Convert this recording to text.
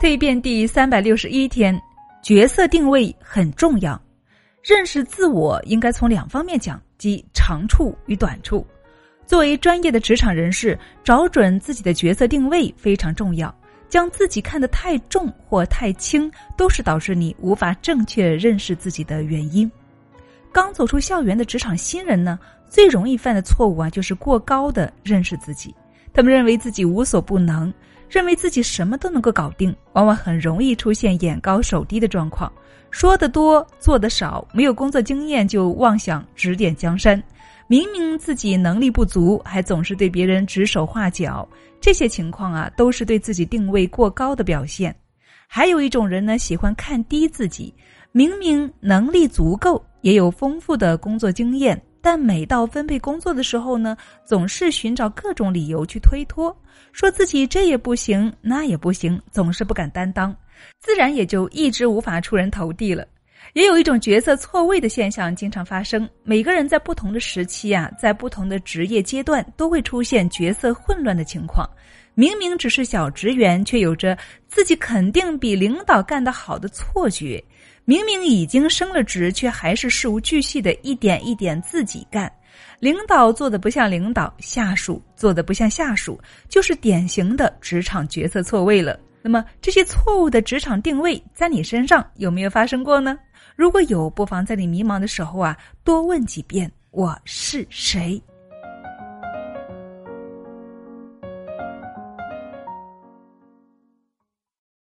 蜕变第三百六十一天，角色定位很重要。认识自我应该从两方面讲，即长处与短处。作为专业的职场人士，找准自己的角色定位非常重要。将自己看得太重或太轻，都是导致你无法正确认识自己的原因。刚走出校园的职场新人呢，最容易犯的错误啊，就是过高的认识自己。他们认为自己无所不能。认为自己什么都能够搞定，往往很容易出现眼高手低的状况。说得多，做得少，没有工作经验就妄想指点江山。明明自己能力不足，还总是对别人指手画脚。这些情况啊，都是对自己定位过高的表现。还有一种人呢，喜欢看低自己，明明能力足够，也有丰富的工作经验。但每到分配工作的时候呢，总是寻找各种理由去推脱，说自己这也不行，那也不行，总是不敢担当，自然也就一直无法出人头地了。也有一种角色错位的现象经常发生，每个人在不同的时期啊，在不同的职业阶段都会出现角色混乱的情况。明明只是小职员，却有着自己肯定比领导干得好的错觉。明明已经升了职，却还是事无巨细的一点一点自己干。领导做的不像领导，下属做的不像下属，就是典型的职场角色错位了。那么这些错误的职场定位，在你身上有没有发生过呢？如果有，不妨在你迷茫的时候啊，多问几遍：我是谁？